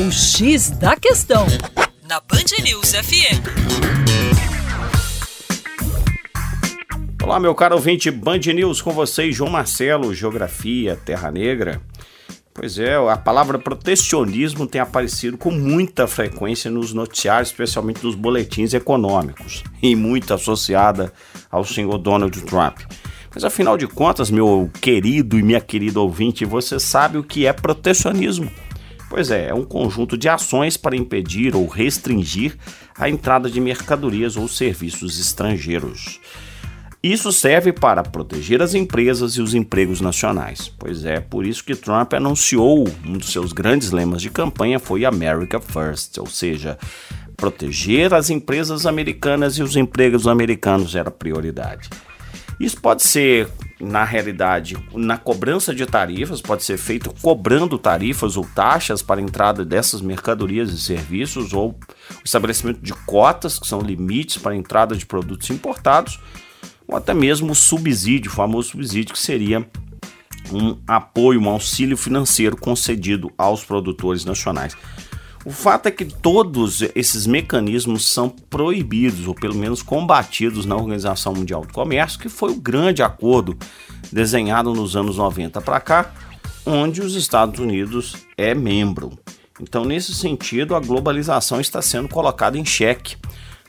O X da Questão, na Band News FM. Olá, meu caro ouvinte Band News, com vocês, João Marcelo, Geografia, Terra Negra. Pois é, a palavra protecionismo tem aparecido com muita frequência nos noticiários, especialmente nos boletins econômicos, e muito associada ao senhor Donald Trump. Mas afinal de contas, meu querido e minha querida ouvinte, você sabe o que é protecionismo? Pois é, é um conjunto de ações para impedir ou restringir a entrada de mercadorias ou serviços estrangeiros. Isso serve para proteger as empresas e os empregos nacionais. Pois é, por isso que Trump anunciou um dos seus grandes lemas de campanha foi America First, ou seja, proteger as empresas americanas e os empregos americanos era prioridade. Isso pode ser, na realidade, na cobrança de tarifas, pode ser feito cobrando tarifas ou taxas para a entrada dessas mercadorias e serviços, ou estabelecimento de cotas, que são limites para a entrada de produtos importados, ou até mesmo o subsídio, o famoso subsídio, que seria um apoio, um auxílio financeiro concedido aos produtores nacionais. O fato é que todos esses mecanismos são proibidos, ou pelo menos combatidos na Organização Mundial do Comércio, que foi o grande acordo desenhado nos anos 90 para cá, onde os Estados Unidos é membro. Então, nesse sentido, a globalização está sendo colocada em xeque.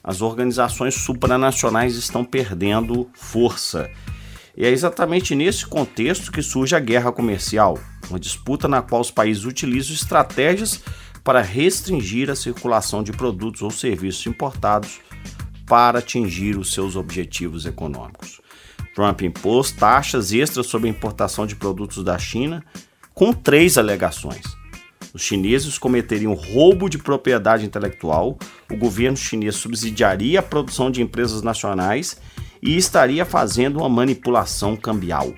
As organizações supranacionais estão perdendo força. E é exatamente nesse contexto que surge a guerra comercial, uma disputa na qual os países utilizam estratégias para restringir a circulação de produtos ou serviços importados para atingir os seus objetivos econômicos. Trump impôs taxas extras sobre a importação de produtos da China com três alegações. Os chineses cometeriam roubo de propriedade intelectual, o governo chinês subsidiaria a produção de empresas nacionais e estaria fazendo uma manipulação cambial.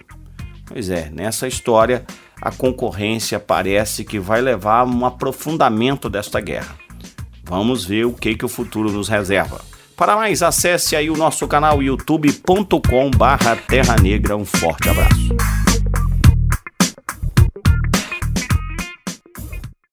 Pois é, nessa história, a concorrência parece que vai levar a um aprofundamento desta guerra. Vamos ver o que, que o futuro nos reserva. Para mais, acesse aí o nosso canal youtube.com barra Terra Negra. Um forte abraço.